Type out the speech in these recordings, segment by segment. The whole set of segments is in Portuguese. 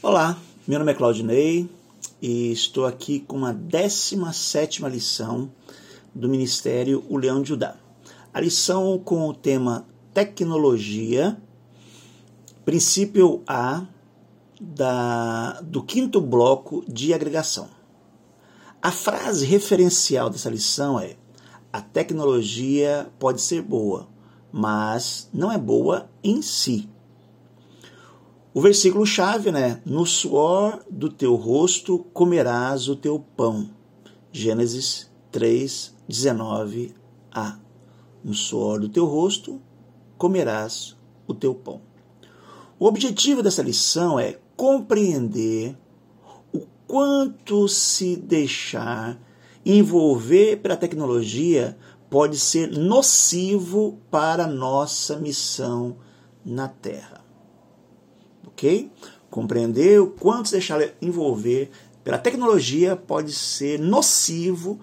Olá, meu nome é Claudinei e estou aqui com a 17 lição do Ministério O Leão de Judá. A lição com o tema Tecnologia, princípio A da, do quinto bloco de agregação. A frase referencial dessa lição é: A tecnologia pode ser boa, mas não é boa em si. O versículo chave, né? No suor do teu rosto comerás o teu pão. Gênesis 3, 19a. No suor do teu rosto comerás o teu pão. O objetivo dessa lição é compreender o quanto se deixar envolver pela tecnologia pode ser nocivo para a nossa missão na Terra ok? Compreender o quanto se deixar envolver pela tecnologia pode ser nocivo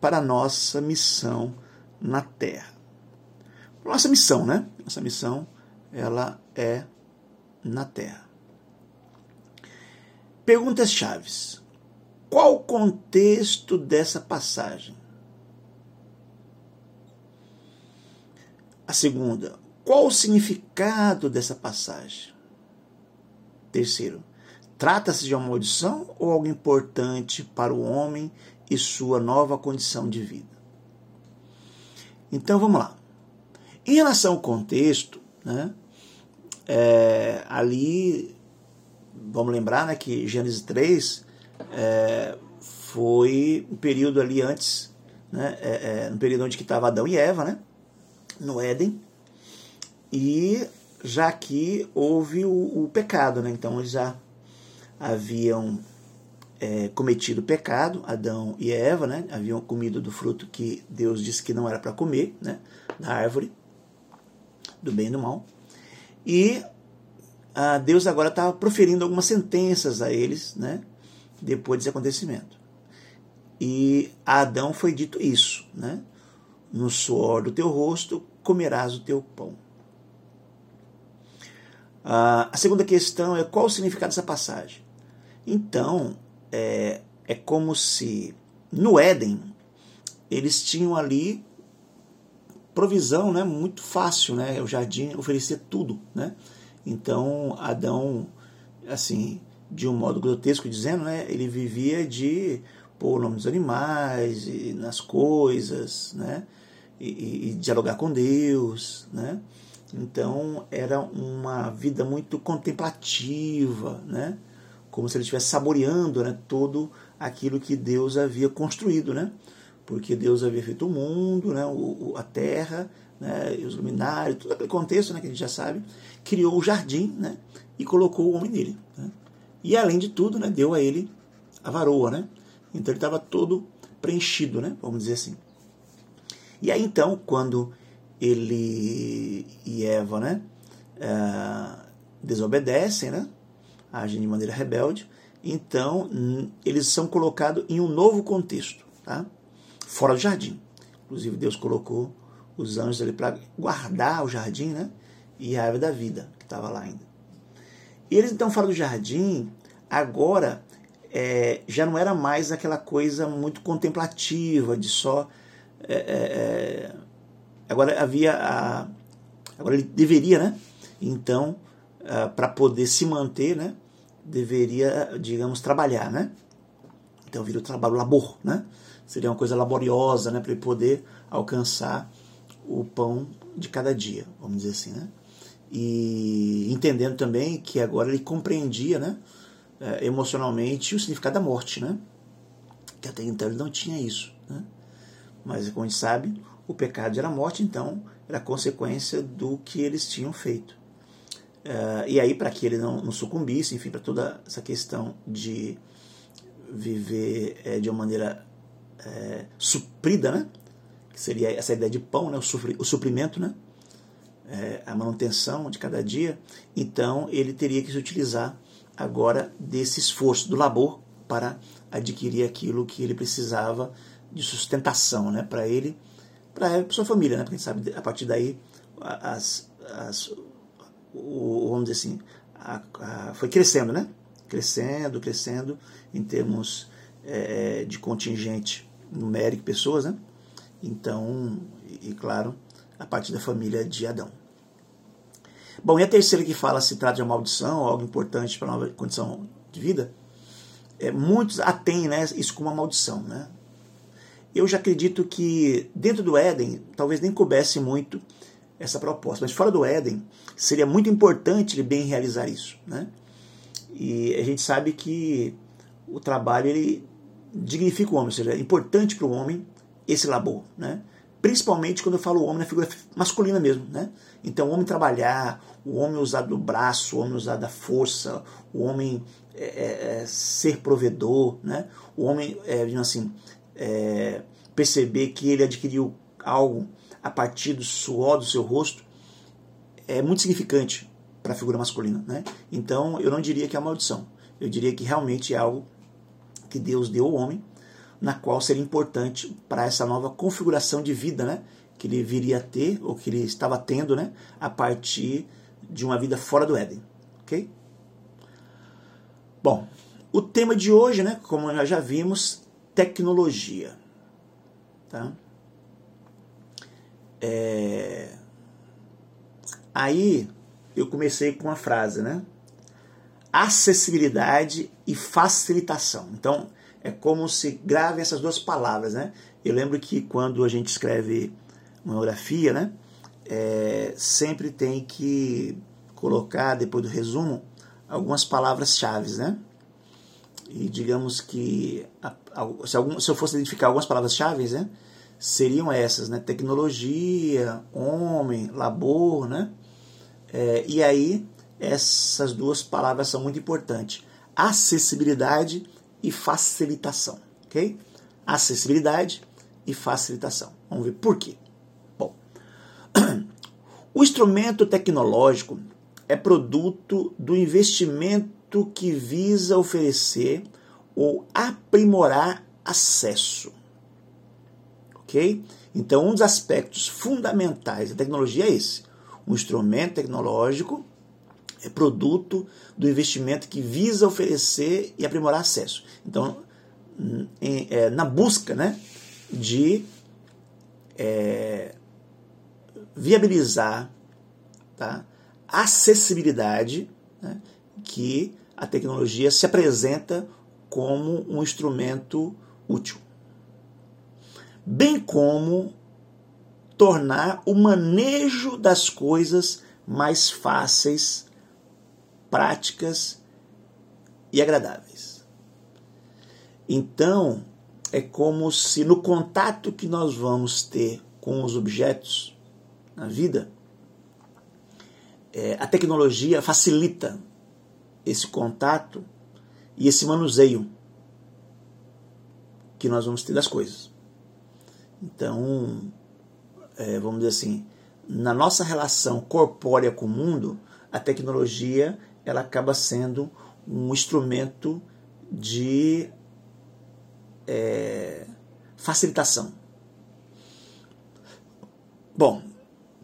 para a nossa missão na Terra. Nossa missão, né? Nossa missão, ela é na Terra. Perguntas chaves. Qual o contexto dessa passagem? A segunda, qual o significado dessa passagem? Terceiro, trata-se de uma maldição ou algo importante para o homem e sua nova condição de vida? Então vamos lá. Em relação ao contexto, né, é, ali, vamos lembrar né, que Gênesis 3 é, foi um período ali antes, né, é, é, no período onde estava Adão e Eva, né, no Éden, e já que houve o, o pecado, né? então eles já haviam é, cometido pecado, Adão e Eva, né? haviam comido do fruto que Deus disse que não era para comer, né? da árvore do bem e do mal. E ah, Deus agora estava proferindo algumas sentenças a eles, né? depois desse acontecimento. E a Adão foi dito isso, né? no suor do teu rosto comerás o teu pão. Uh, a segunda questão é qual o significado dessa passagem. Então, é, é como se no Éden eles tinham ali provisão né, muito fácil, né? o jardim oferecia tudo. Né? Então, Adão, assim, de um modo grotesco dizendo, né, ele vivia de pôr o nome dos animais, e nas coisas, né? E, e, dialogar com Deus, né? Então era uma vida muito contemplativa, né? como se ele estivesse saboreando né? todo aquilo que Deus havia construído, né? porque Deus havia feito o mundo, né? o, a terra, né? os luminares, todo aquele contexto né? que a gente já sabe, criou o jardim né? e colocou o homem nele. Né? E além de tudo, né? deu a ele a varoa. Né? Então ele estava todo preenchido, né? vamos dizer assim. E aí então, quando ele e Eva, né, é, desobedecem, né, agem de maneira rebelde, então eles são colocados em um novo contexto, tá? fora do jardim. Inclusive Deus colocou os anjos ali para guardar o jardim, né, e a árvore da vida que estava lá ainda. E eles então fora do jardim, agora é, já não era mais aquela coisa muito contemplativa de só é, é, é Agora havia a, agora ele deveria, né? Então, uh, para poder se manter, né? Deveria, digamos, trabalhar, né? Então vira o trabalho, labor, né? Seria uma coisa laboriosa, né? Para ele poder alcançar o pão de cada dia, vamos dizer assim, né? E entendendo também que agora ele compreendia, né? Uh, emocionalmente o significado da morte, né? Que até então ele não tinha isso, né? Mas como a gente sabe, o pecado era morte, então era consequência do que eles tinham feito. Uh, e aí, para que ele não, não, sucumbisse, enfim, para toda essa questão de viver é, de uma maneira é, suprida, né? que seria essa ideia de pão, né? o, o suprimento, né? É, a manutenção de cada dia, então ele teria que se utilizar agora desse esforço, do labor, para adquirir aquilo que ele precisava de sustentação né? para ele para sua família, né? Porque a gente sabe, a partir daí, as, as, o, vamos dizer assim, a, a, foi crescendo, né? crescendo, crescendo em termos é, de contingente numérico, pessoas, né? Então, e, e claro, a partir da família de Adão. Bom, e a terceira que fala se trata de uma maldição, algo importante para a nova condição de vida, é, muitos atêm né, isso como uma maldição. Né? Eu já acredito que dentro do Éden, talvez nem coubesse muito essa proposta, mas fora do Éden, seria muito importante ele bem realizar isso. Né? E a gente sabe que o trabalho ele dignifica o homem, ou seja, é importante para o homem esse labor. Né? principalmente quando eu falo homem na figura masculina mesmo, né? Então, o homem trabalhar, o homem usar do braço, o homem usar da força, o homem é, é, é ser provedor, né? O homem, é, assim, é, perceber que ele adquiriu algo a partir do suor do seu rosto é muito significante para a figura masculina, né? Então, eu não diria que é uma maldição. Eu diria que realmente é algo que Deus deu ao homem na qual seria importante para essa nova configuração de vida, né? Que ele viria a ter, ou que ele estava tendo, né? A partir de uma vida fora do Éden, ok? Bom, o tema de hoje, né? Como nós já vimos, tecnologia, tá? É... Aí eu comecei com uma frase, né? Acessibilidade e facilitação. Então, é como se grave essas duas palavras, né? Eu lembro que quando a gente escreve uma orografia, né? É, sempre tem que colocar, depois do resumo, algumas palavras-chave, né? E digamos que se, algum, se eu fosse identificar algumas palavras-chave, né? Seriam essas, né? Tecnologia, homem, labor, né? É, e aí, essas duas palavras são muito importantes. Acessibilidade e facilitação, ok? Acessibilidade e facilitação. Vamos ver por quê. Bom, o instrumento tecnológico é produto do investimento que visa oferecer ou aprimorar acesso. Ok? Então, um dos aspectos fundamentais da tecnologia é esse. O instrumento tecnológico é produto do investimento que visa oferecer e aprimorar acesso. Então, em, é, na busca né, de é, viabilizar tá, acessibilidade né, que a tecnologia se apresenta como um instrumento útil. Bem como tornar o manejo das coisas mais fáceis práticas e agradáveis. Então, é como se no contato que nós vamos ter com os objetos na vida, é, a tecnologia facilita esse contato e esse manuseio que nós vamos ter das coisas. Então, é, vamos dizer assim, na nossa relação corpórea com o mundo, a tecnologia ela acaba sendo um instrumento de é, facilitação. Bom,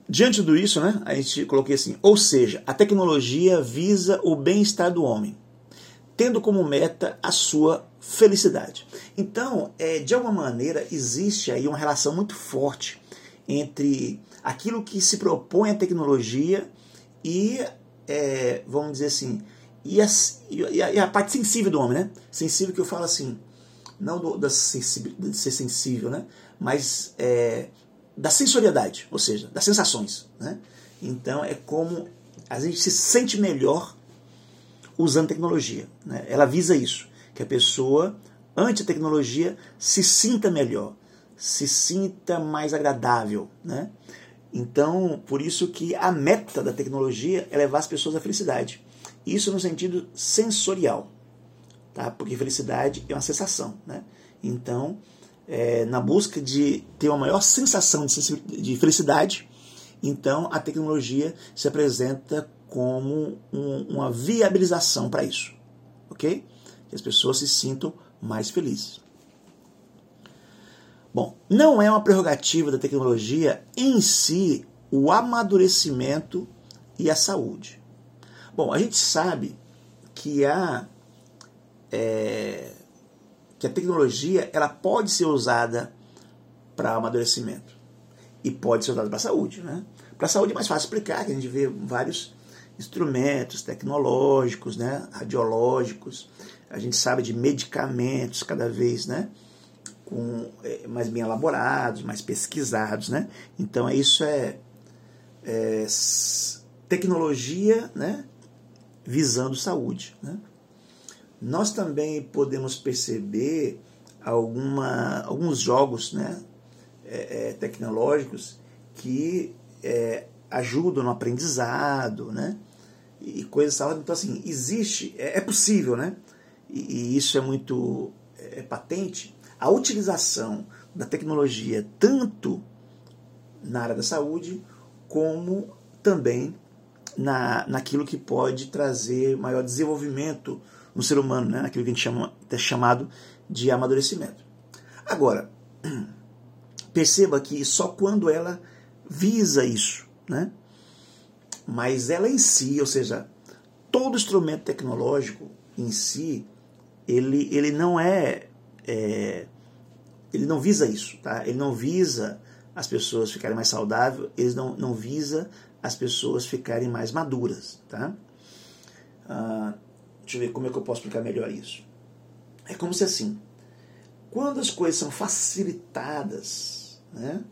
diante do isso, né, a gente coloquei assim, ou seja, a tecnologia visa o bem-estar do homem, tendo como meta a sua felicidade. Então, é, de alguma maneira, existe aí uma relação muito forte entre aquilo que se propõe a tecnologia e é, vamos dizer assim, e a, e, a, e a, parte sensível do homem, né? Sensível que eu falo assim, não do, da de ser sensível, né? Mas é, da sensorialidade, ou seja, das sensações, né? Então é como a gente se sente melhor usando tecnologia, né? Ela visa isso, que a pessoa ante a tecnologia se sinta melhor, se sinta mais agradável, né? Então, por isso que a meta da tecnologia é levar as pessoas à felicidade. Isso no sentido sensorial, tá? Porque felicidade é uma sensação, né? Então, é, na busca de ter uma maior sensação de, de felicidade, então a tecnologia se apresenta como um, uma viabilização para isso, ok? Que as pessoas se sintam mais felizes. Bom, não é uma prerrogativa da tecnologia em si o amadurecimento e a saúde. Bom, a gente sabe que há é, que a tecnologia ela pode ser usada para amadurecimento e pode ser usada para a saúde. Né? Para a saúde é mais fácil explicar, que a gente vê vários instrumentos tecnológicos, né? radiológicos, a gente sabe de medicamentos cada vez né? com, é, mais bem elaborados, mais pesquisados. Né? Então isso é, é tecnologia né? visando saúde. Né? Nós também podemos perceber alguma, alguns jogos né, é, é, tecnológicos que é, ajudam no aprendizado, né? E coisas tal. Então, assim, existe, é, é possível, né? E, e, isso é muito é, patente. A utilização da tecnologia tanto na área da saúde como também na, naquilo que pode trazer maior desenvolvimento no ser humano, né? naquilo que a gente chama, é chamado de amadurecimento. Agora, perceba que só quando ela visa isso, né? mas ela em si, ou seja, todo instrumento tecnológico em si, ele, ele não é, é ele não visa isso, tá? ele não visa as pessoas ficarem mais saudáveis, ele não, não visa as pessoas ficarem mais maduras. Tá? Ah, deixa eu ver como é que eu posso explicar melhor isso. É como se assim, quando as coisas são facilitadas, né,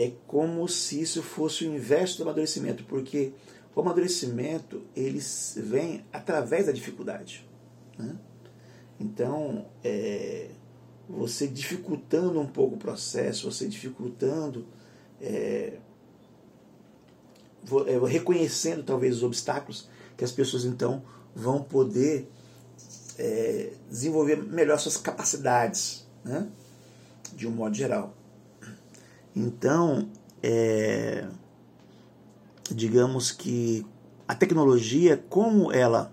é como se isso fosse o inverso do amadurecimento, porque o amadurecimento ele vem através da dificuldade. Né? Então, é, você dificultando um pouco o processo, você dificultando é, é, reconhecendo talvez os obstáculos que as pessoas então vão poder é, desenvolver melhor suas capacidades, né? de um modo geral. Então, é, digamos que a tecnologia, como ela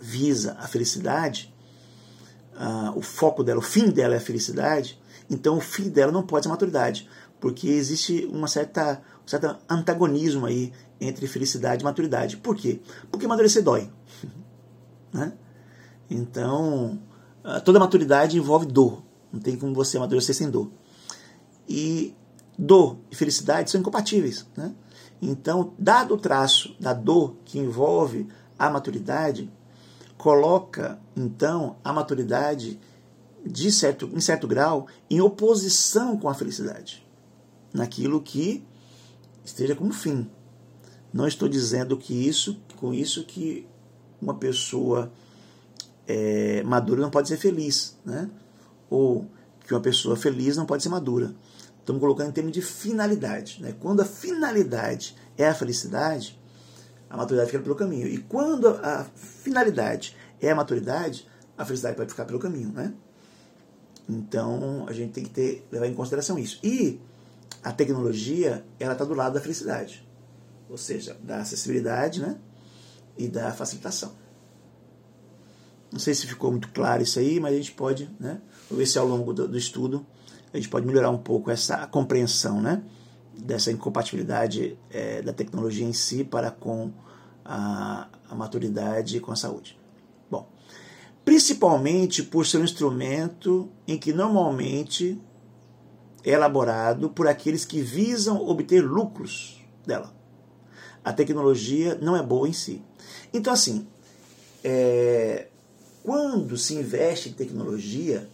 visa a felicidade, o foco dela, o fim dela é a felicidade, então o fim dela não pode ser maturidade, porque existe uma certa um certo antagonismo aí entre felicidade e maturidade. Por quê? Porque amadurecer dói. né? Então, toda maturidade envolve dor. Não tem como você amadurecer sem dor. E dor e felicidade são incompatíveis. Né? Então, dado o traço da dor que envolve a maturidade, coloca então a maturidade de certo, em certo grau em oposição com a felicidade, naquilo que esteja como fim. Não estou dizendo que isso, com isso que uma pessoa é, madura não pode ser feliz, né? Ou que uma pessoa feliz não pode ser madura. Estamos colocando em termos de finalidade. Né? Quando a finalidade é a felicidade, a maturidade fica pelo caminho. E quando a finalidade é a maturidade, a felicidade pode ficar pelo caminho. Né? Então a gente tem que ter, levar em consideração isso. E a tecnologia ela está do lado da felicidade, ou seja, da acessibilidade né, e da facilitação. Não sei se ficou muito claro isso aí, mas a gente pode, né, ver se ao longo do, do estudo a gente pode melhorar um pouco essa compreensão né, dessa incompatibilidade é, da tecnologia em si para com a, a maturidade e com a saúde. Bom, principalmente por ser um instrumento em que normalmente é elaborado por aqueles que visam obter lucros dela. A tecnologia não é boa em si. Então, assim, é, quando se investe em tecnologia,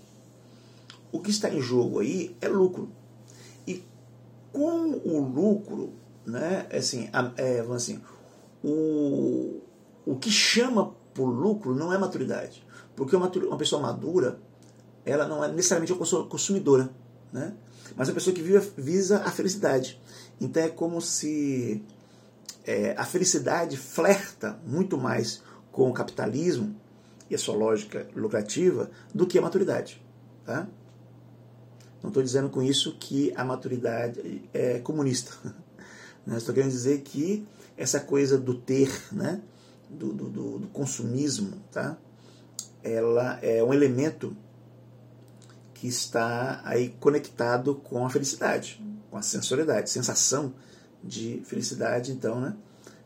o que está em jogo aí é lucro. E com o lucro, né, assim, é, assim o, o que chama por lucro não é maturidade. Porque uma, uma pessoa madura, ela não é necessariamente uma consumidora. Né? mas é uma pessoa que visa a felicidade. Então é como se é, a felicidade flerta muito mais com o capitalismo e a sua lógica lucrativa do que a maturidade. Tá? Não estou dizendo com isso que a maturidade é comunista. Né? Estou querendo dizer que essa coisa do ter, né? do, do, do consumismo, tá? ela é um elemento que está aí conectado com a felicidade, com a sensorialidade, sensação de felicidade, então, né?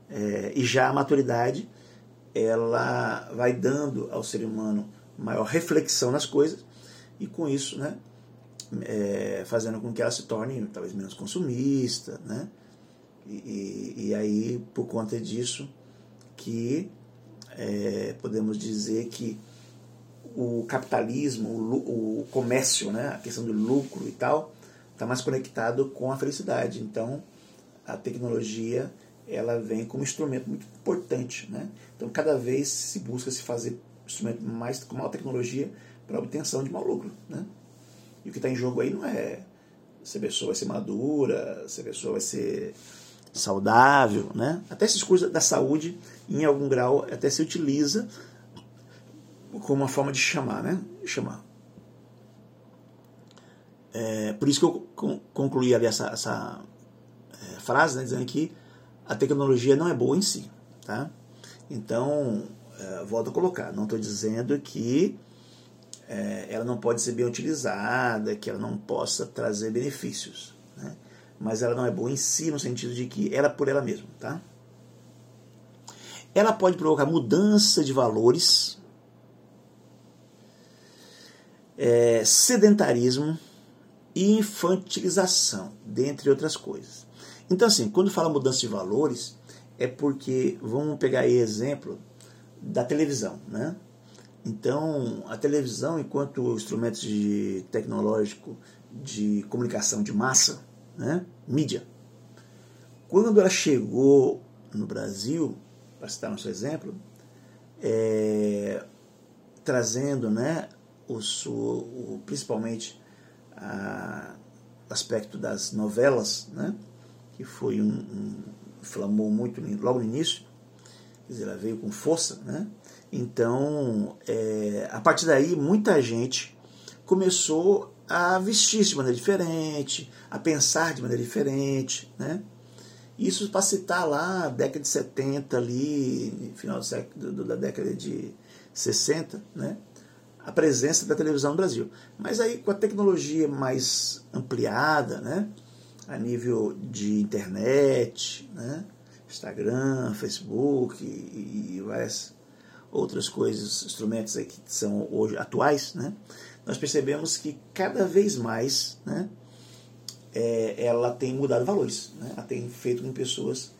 É, e já a maturidade ela vai dando ao ser humano maior reflexão nas coisas e com isso, né, é, fazendo com que ela se torne talvez menos consumista, né, e, e aí por conta disso que é, podemos dizer que o capitalismo, o, o, comércio, né, a questão do lucro e tal, está mais conectado com a felicidade. Então, a tecnologia ela vem como instrumento muito importante. Né? Então, cada vez se busca se fazer instrumento mais com maior tecnologia para obtenção de maior lucro. Né? E o que está em jogo aí não é se a pessoa vai ser madura, se a pessoa vai ser saudável, né? Até esses cursos da saúde, em algum grau, até se utiliza como uma forma de chamar, né? Chamar. É, por isso que eu concluí ali essa, essa é, frase, né, dizendo que a tecnologia não é boa em si, tá? Então, é, volto a colocar, não estou dizendo que é, ela não pode ser bem utilizada, que ela não possa trazer benefícios, né? mas ela não é boa em si no sentido de que ela por ela mesma, tá? Ela pode provocar mudança de valores, é, sedentarismo e infantilização, dentre outras coisas. Então, assim, quando fala mudança de valores, é porque, vamos pegar aí exemplo da televisão, né? Então, a televisão, enquanto instrumento de tecnológico de comunicação de massa, né? mídia, quando ela chegou no Brasil, para citar nosso exemplo, é, trazendo né, o, o, principalmente o aspecto das novelas, né, que foi um, um inflamou muito logo no início, quer dizer, ela veio com força, né? Então, é, a partir daí, muita gente começou a vestir de maneira diferente, a pensar de maneira diferente, né? Isso para citar lá, década de 70 ali, final do século, da década de 60, né? a presença da televisão no Brasil. Mas aí com a tecnologia mais ampliada, né, a nível de internet, né, Instagram, Facebook e, e várias outras coisas, instrumentos que são hoje atuais, né, nós percebemos que cada vez mais né, é, ela tem mudado valores, né, ela tem feito com que pessoas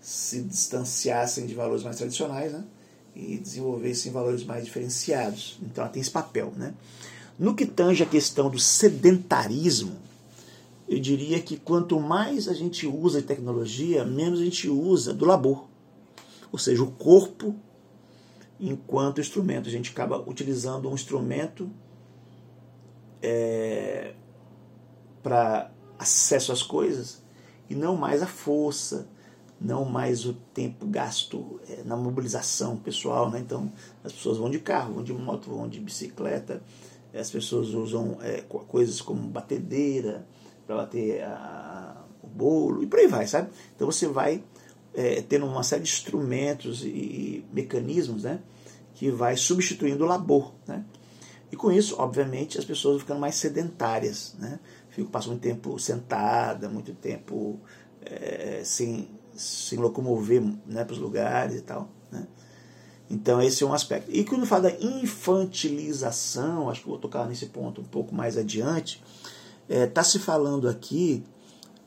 se distanciassem de valores mais tradicionais, né, e desenvolvessem valores mais diferenciados. Então ela tem esse papel. Né? No que tange a questão do sedentarismo, eu diria que quanto mais a gente usa tecnologia, menos a gente usa do labor. Ou seja, o corpo enquanto instrumento. A gente acaba utilizando um instrumento é, para acesso às coisas e não mais a força, não mais o tempo gasto é, na mobilização pessoal, né? então as pessoas vão de carro, vão de moto, vão de bicicleta, as pessoas usam é, coisas como batedeira para bater a, o bolo e por aí vai, sabe? Então você vai é, tendo uma série de instrumentos e, mecanismos, né? Que vai substituindo o labor, né? E com isso, obviamente, as pessoas vão ficando mais sedentárias, né? Ficam, passam muito tempo sentada, muito tempo é, sem se locomover né, para os lugares e tal. Né? Então esse é um aspecto. E quando fala da infantilização, acho que vou tocar nesse ponto um pouco mais adiante, está é, tá se falando aqui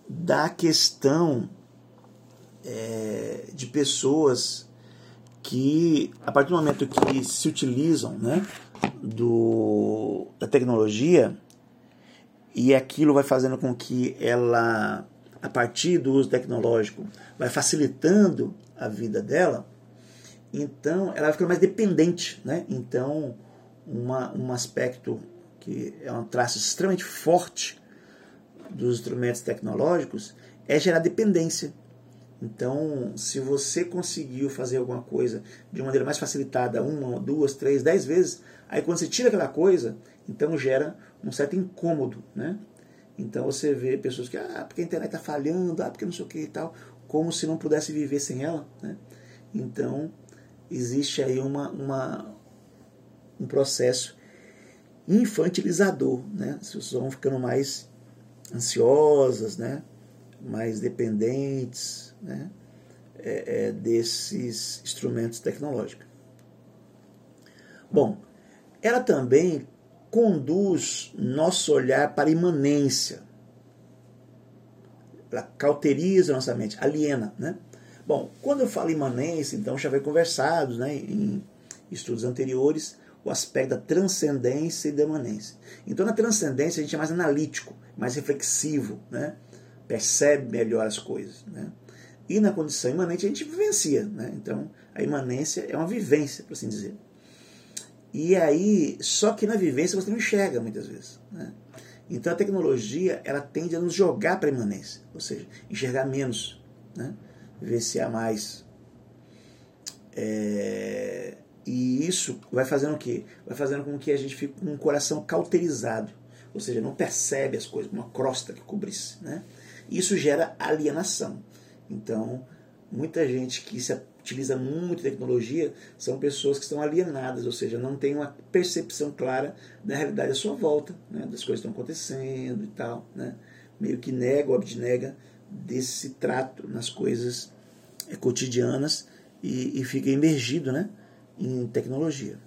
da questão é, de pessoas que, a partir do momento que se utilizam né, do, da tecnologia, e aquilo vai fazendo com que ela a partir do uso tecnológico, vai facilitando a vida dela, então ela vai ficando mais dependente. Né? Então, uma, um aspecto que é um traço extremamente forte dos instrumentos tecnológicos é gerar dependência. Então, se você conseguiu fazer alguma coisa de maneira mais facilitada, uma, duas, três, dez vezes, aí quando você tira aquela coisa, então gera um certo incômodo, né? Então você vê pessoas que, ah, porque a internet está falhando, ah, porque não sei o que e tal, como se não pudesse viver sem ela. Né? Então existe aí uma, uma, um processo infantilizador. Né? As pessoas vão ficando mais ansiosas, né? Mais dependentes né? É, é, desses instrumentos tecnológicos. Bom, ela também conduz nosso olhar para a imanência. Ela cauteriza nossa mente, aliena, né? Bom, quando eu falo imanência, então já foi conversado né, em estudos anteriores o aspecto da transcendência e da imanência. Então, na transcendência, a gente é mais analítico, mais reflexivo, né? Percebe melhor as coisas. Né? E na condição imanente, a gente vivencia. Né? Então, a imanência é uma vivência, por assim dizer. E aí, só que na vivência você não enxerga muitas vezes. Né? Então, a tecnologia ela tende a nos jogar para a imanência, ou seja, enxergar menos, né? vivenciar mais. É e isso vai fazendo o quê? Vai fazendo com que a gente fique com um coração cauterizado, ou seja, não percebe as coisas, uma crosta que cobrisse. Né? Isso gera alienação. Então, muita gente que se utiliza muito tecnologia são pessoas que estão alienadas, ou seja, não tem uma percepção clara da realidade à sua volta, né? das coisas que estão acontecendo e tal. Né? Meio que nega ou abnega desse trato nas coisas é, cotidianas e, e fica emergido, né? em tecnologia.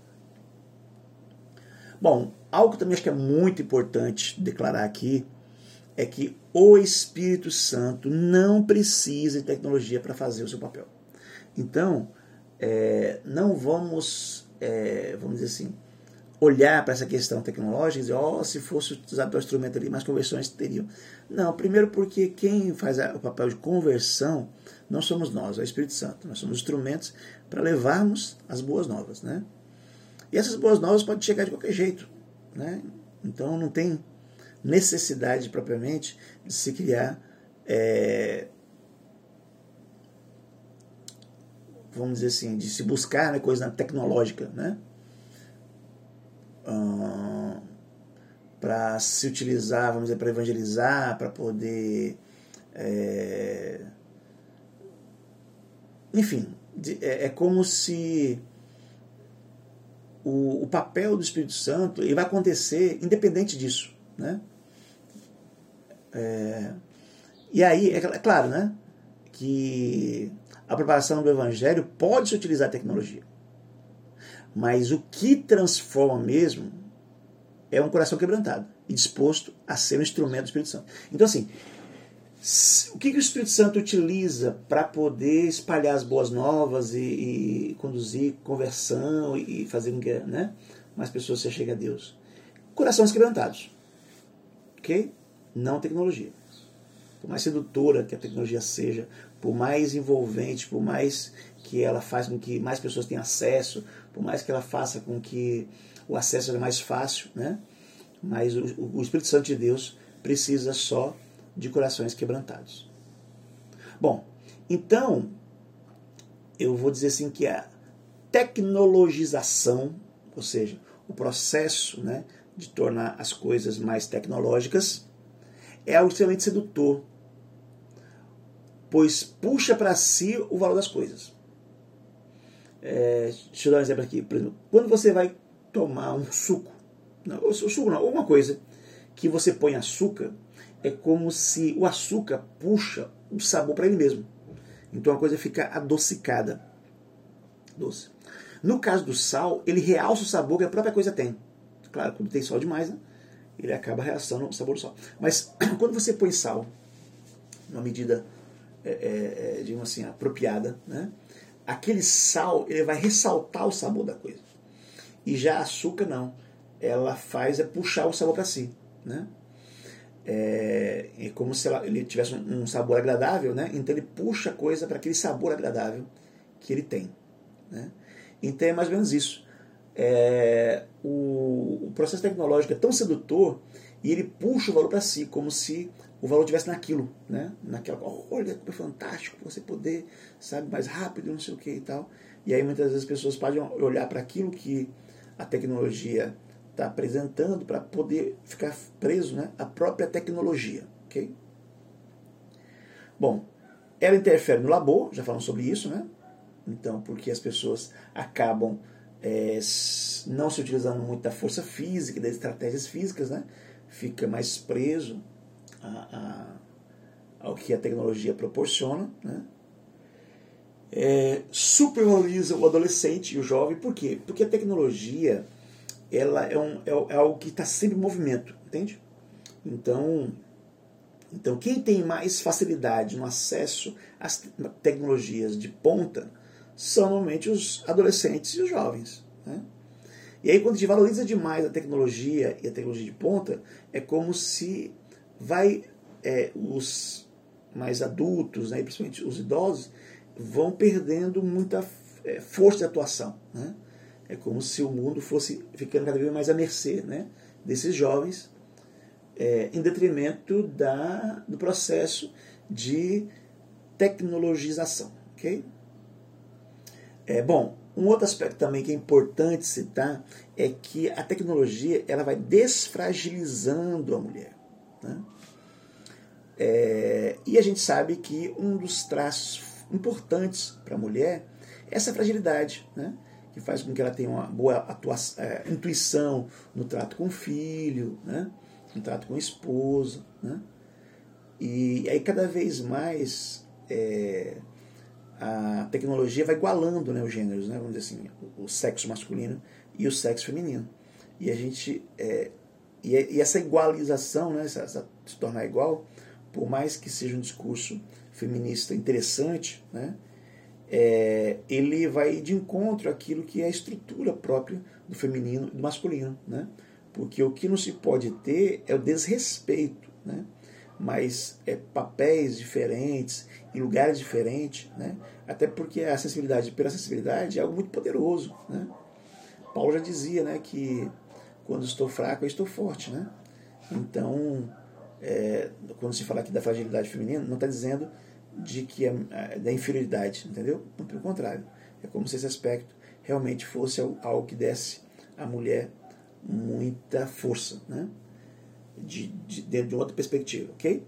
Bom, algo também acho que é muito importante declarar aqui é que o Espírito Santo não precisa de tecnologia para fazer o seu papel. Então, é, não vamos, é, vamos dizer assim, olhar para essa questão tecnológica e dizer, oh, se fosse usado o instrumento ali, mais conversões teriam. Não, primeiro porque quem faz o papel de conversão não somos nós, é o Espírito Santo. Nós somos instrumentos para levarmos as boas novas, né? E essas boas novas podem chegar de qualquer jeito, né? Então não tem necessidade propriamente de se criar, é, vamos dizer assim, de se buscar né, coisa tecnológica, né? Para se utilizar, vamos dizer, para evangelizar, para poder. É, enfim, é, é como se o, o, papel do Espírito Santo ele vai acontecer independente disso. Né? É, e aí, é, é claro, né, que a propagação do Evangelho pode se utilizar a tecnologia. Mas o que transforma mesmo é um coração quebrantado e disposto a ser um instrumento do Espírito Santo. Então, assim, o que, que o Espírito Santo utiliza para poder espalhar as boas novas e, e conduzir conversão e fazer com que né, mais pessoas se cheguem a Deus? Corações quebrantados. Ok? Não tecnologia. Por mais sedutora que a tecnologia seja, por mais envolvente, por mais que ela faça com que mais pessoas tenham acesso, por mais que ela faça com que o acesso seja mais fácil, né? mas o, o Espírito Santo de Deus precisa só de corações quebrantados. Bom, então eu vou dizer assim que a tecnologização, ou seja, o processo né, de tornar as coisas mais tecnológicas, é algo extremamente sedutor, pois puxa para si o valor das coisas. É, deixa eu dar um exemplo aqui. Por exemplo, quando você vai tomar um suco, não, o suco não, alguma coisa que você põe açúcar, é como se o açúcar puxa o sabor para ele mesmo. Então a coisa fica adocicada. Doce. No caso do sal, ele realça o sabor que a própria coisa tem. Claro, quando tem sal demais, né, ele acaba realçando o sabor sal. Mas quando você põe sal, numa medida, é, é, é, digamos assim, apropriada, né, aquele sal ele vai ressaltar o sabor da coisa. E já a açúcar não. Ela faz é puxar o sabor para si. Né? é, é como se ela, ele tivesse um, sabor agradável, né? Então ele puxa a coisa para aquele sabor agradável que ele tem, né? Então é mais ou menos isso. É, o, o, processo tecnológico é tão sedutor e ele puxa o valor para si, como se o valor tivesse naquilo, né? Naquela, olha que fantástico você poder, sabe, mais rápido, não sei o que e tal. E aí muitas vezes as pessoas podem olhar para aquilo que a tecnologia está apresentando para poder ficar preso né, à própria tecnologia. Okay? Bom, ela interfere no labor, já falamos sobre isso, né? Então, porque as pessoas acabam é, não se utilizando muito da força física, das estratégias físicas, né? Fica mais preso a, a, ao que a tecnologia proporciona, né? é, supervaloriza o adolescente e o jovem. Por quê? Porque a tecnologia ela é, um, é, é algo que está sempre em movimento, entende? Então, então, quem tem mais facilidade no acesso às tecnologias de ponta são normalmente os adolescentes e os jovens. Né? E aí, quando a gente valoriza demais a tecnologia e a tecnologia de ponta, é como se vai é, os mais adultos, né, principalmente os idosos, vão perdendo muita é, força de atuação. Né? É como se o mundo fosse ficando cada vez mais à mercê né, desses jovens, é, em detrimento da, do processo de tecnologização. Okay? É, bom, um outro aspecto também que é importante citar é que a tecnologia ela vai desfragilizando a mulher. Né? É, e a gente sabe que um dos traços importantes para a mulher é essa fragilidade, né? que faz com que ela tenha uma boa atuação, é, intuição no trato com o filho, né? no trato com a esposa. Né? E aí cada vez mais é, a tecnologia vai igualando né, os gêneros, né? vamos dizer assim, o, sexo masculino e o sexo feminino. E a gente. É, e, e, essa igualização, né, essa, essa, se tornar igual, por mais que seja um discurso feminista interessante, né, é, ele vai de encontro àquilo que é a estrutura própria do feminino e do masculino. Né? Porque o que não se pode ter é o desrespeito, né? Mas é papéis diferentes, em lugares diferentes, né? até porque a sensibilidade pela sensibilidade é algo muito poderoso. Né? Paulo já dizia né, que quando estou fraco, eu estou forte. Né? Então, é, quando se fala aqui da fragilidade feminina, não está dizendo de que é, é, da inferioridade, entendeu? Pelo contrário, é como se esse aspecto realmente fosse algo que desse à mulher muita força, né? De, de, dentro de outra perspectiva, ok?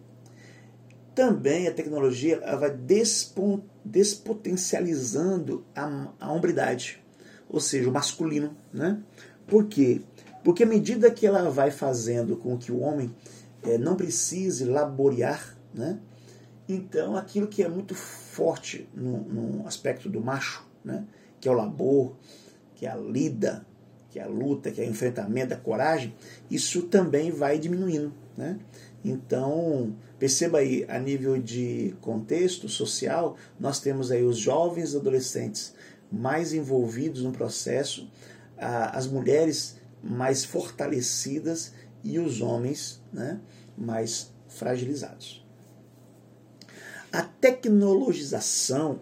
Também a tecnologia vai despon, despotencializando a, a hombridade, ou seja, o masculino, né? Por quê? Porque à medida que ela vai fazendo com que o homem é, não precise laborear, né? Então, aquilo que é muito forte no, no aspecto do macho, né? que é o labor, que é a lida, que é a luta, que é o enfrentamento, a coragem, isso também vai diminuindo. Né? Então, perceba aí, a nível de contexto social, nós temos aí os jovens adolescentes mais envolvidos no processo, as mulheres mais fortalecidas e os homens né, mais fragilizados. A tecnologização,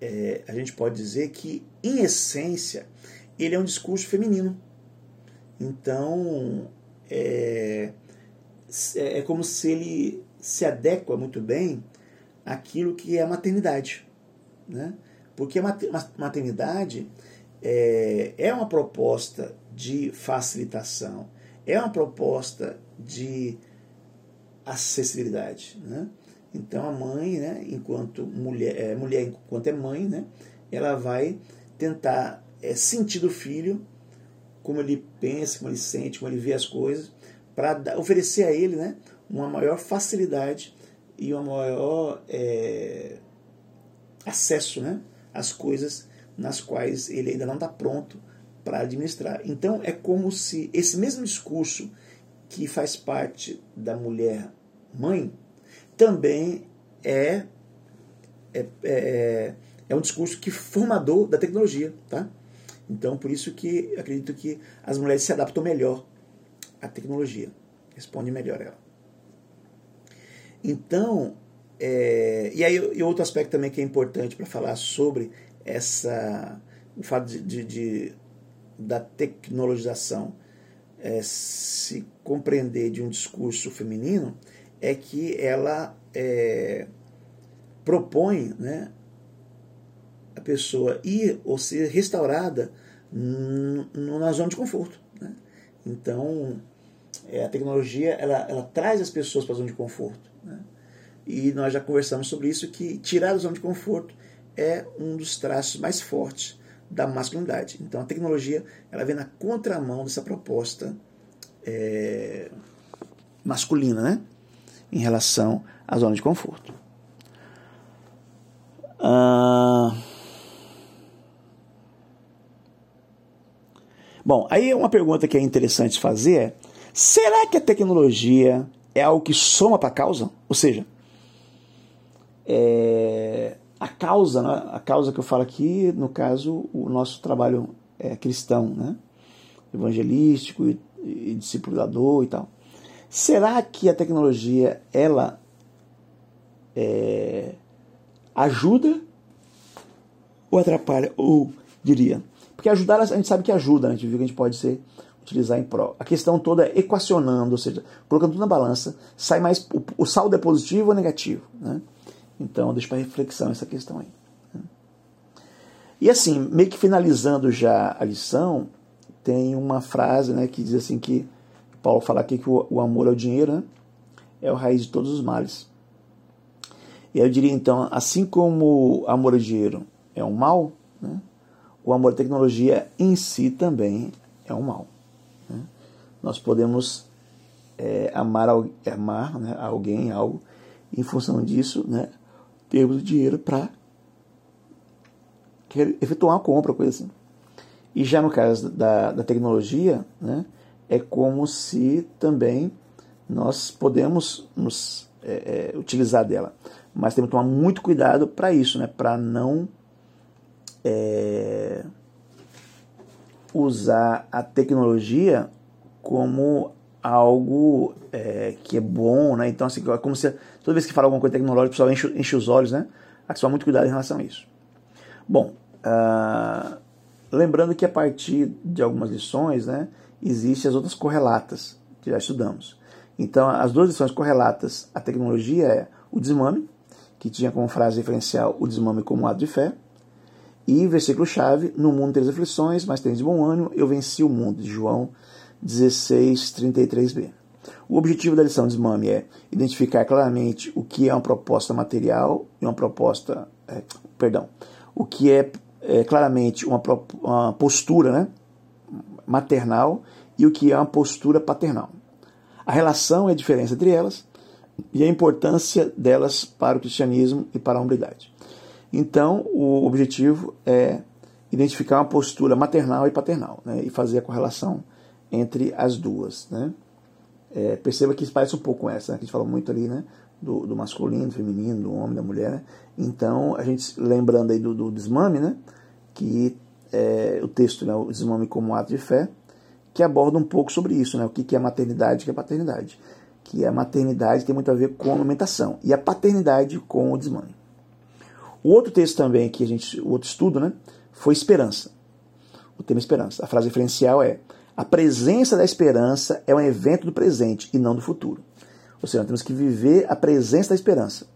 é, a gente pode dizer que, em essência, ele é um discurso feminino. Então, é, é, é como se ele se adequa muito bem àquilo que é a maternidade. Né? Porque a maternidade é, é uma proposta de facilitação, é uma proposta de acessibilidade. Né? Então a mãe, né, enquanto mulher, é, mulher enquanto é mãe, né, ela vai tentar é, sentir do filho como ele pensa, como ele sente, como ele vê as coisas, para oferecer a ele né, uma maior facilidade e um maior é, acesso né, às coisas nas quais ele ainda não está pronto para administrar. Então é como se esse mesmo discurso que faz parte da mulher mãe também é, é, é, é um discurso que formador da tecnologia. Tá? Então por isso que acredito que as mulheres se adaptam melhor à tecnologia, respondem melhor a ela. Então, é, e aí e outro aspecto também que é importante para falar sobre essa o fato de, de, de da tecnologização é, se compreender de um discurso feminino é que ela é, propõe né, a pessoa ir ou ser restaurada na zona de conforto. Né? Então, é, a tecnologia ela, ela traz as pessoas para a zona de conforto. Né? E nós já conversamos sobre isso, que tirar a zona de conforto é um dos traços mais fortes da masculinidade. Então a tecnologia ela vem na contramão dessa proposta é, masculina, né? Em relação à zona de conforto. Ah... Bom, aí uma pergunta que é interessante fazer é: será que a tecnologia é algo que soma para a causa? Ou seja, é, a causa, né? a causa que eu falo aqui, no caso, o nosso trabalho é cristão, né? evangelístico e, e discipulador e tal. Será que a tecnologia ela é, ajuda ou atrapalha? Ou diria, porque ajudar a gente sabe que ajuda, né? a gente viu que a gente pode ser utilizar em prol. A questão toda é equacionando, ou seja, colocando tudo na balança, sai mais o, o saldo é positivo ou negativo, né? Então, deixa para reflexão essa questão aí. Né? E assim, meio que finalizando já a lição, tem uma frase né, que diz assim que Paulo fala aqui que o, o amor ao dinheiro né, é o raiz de todos os males. E eu diria então, assim como amor ao dinheiro é um mal, né, o amor à tecnologia em si também é um mal. Né? Nós podemos é, amar, amar né, alguém, algo, em função disso, né, termos dinheiro para efetuar uma compra, coisa assim. E já no caso da, da tecnologia, né, é como se também nós podemos nos é, é, utilizar dela. Mas temos que tomar muito cuidado para isso, né, para não é, usar a tecnologia como algo é, que é bom, né? Então, assim, é como se toda vez que fala alguma coisa tecnológica, o pessoal enche, enche os olhos, né? Há que tomar muito cuidado em relação a isso. Bom, uh, lembrando que a partir de algumas lições, né, existem as outras correlatas que já estudamos. Então, as duas lições correlatas à tecnologia é o desmame, que tinha como frase referencial o desmame como ato de fé, e versículo-chave, no mundo tem aflições, mas de bom ânimo, eu venci o mundo, de João 16, 33b. O objetivo da lição de desmame é identificar claramente o que é uma proposta material e uma proposta, é, perdão, o que é, é claramente uma, uma postura né, maternal e o que é uma postura paternal. A relação e a diferença entre elas e a importância delas para o cristianismo e para a hombridade. Então, o objetivo é identificar uma postura maternal e paternal né, e fazer a correlação entre as duas. Né? É, perceba que isso parece um pouco essa, né? que a gente fala muito ali né, do, do, masculino, do feminino, do homem, da mulher. Né? Então, a gente lembrando aí do, do desmame, né, que é, o texto, né, o desmame como ato de fé, que aborda um pouco sobre isso, né, o que, que é maternidade e o que é paternidade. Que a maternidade tem muito a ver com a amamentação e a paternidade com o desmame. O outro texto também que a gente, o outro estudo, né, foi esperança. O tema esperança. A frase referencial é: a presença da esperança é um evento do presente e não do futuro. Ou seja, nós temos que viver a presença da esperança.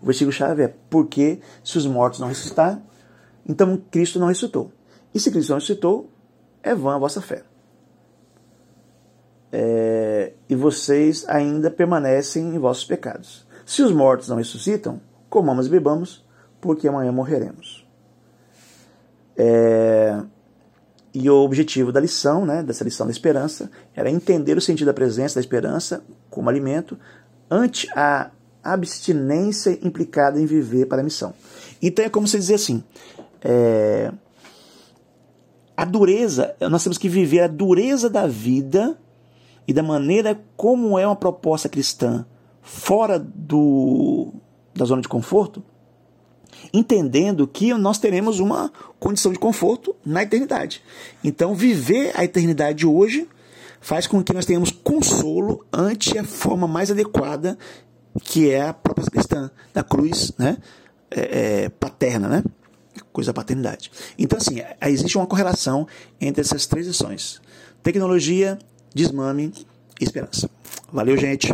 O versículo-chave é: porque se os mortos não ressuscitar, então Cristo não ressuscitou. E se Cristo não ressuscitou, é vã a vossa fé. É, e vocês ainda permanecem em vossos pecados. Se os mortos não ressuscitam, comamos e bebamos, porque amanhã morreremos. É, e o objetivo da lição, né, dessa lição da esperança, era entender o sentido da presença da esperança como alimento ante a abstinência implicada em viver para a missão. Então é como se dizer assim: é, a dureza, nós temos que viver a dureza da vida e da maneira como é uma proposta cristã fora do da zona de conforto, entendendo que nós teremos uma condição de conforto na eternidade. Então, viver a eternidade hoje faz com que nós tenhamos consolo ante a forma mais adequada que é a própria cristã da cruz, né, é, é, paterna, né, coisa da paternidade. Então, assim, existe uma correlação entre essas três lições: tecnologia, desmame e esperança. Valeu, gente.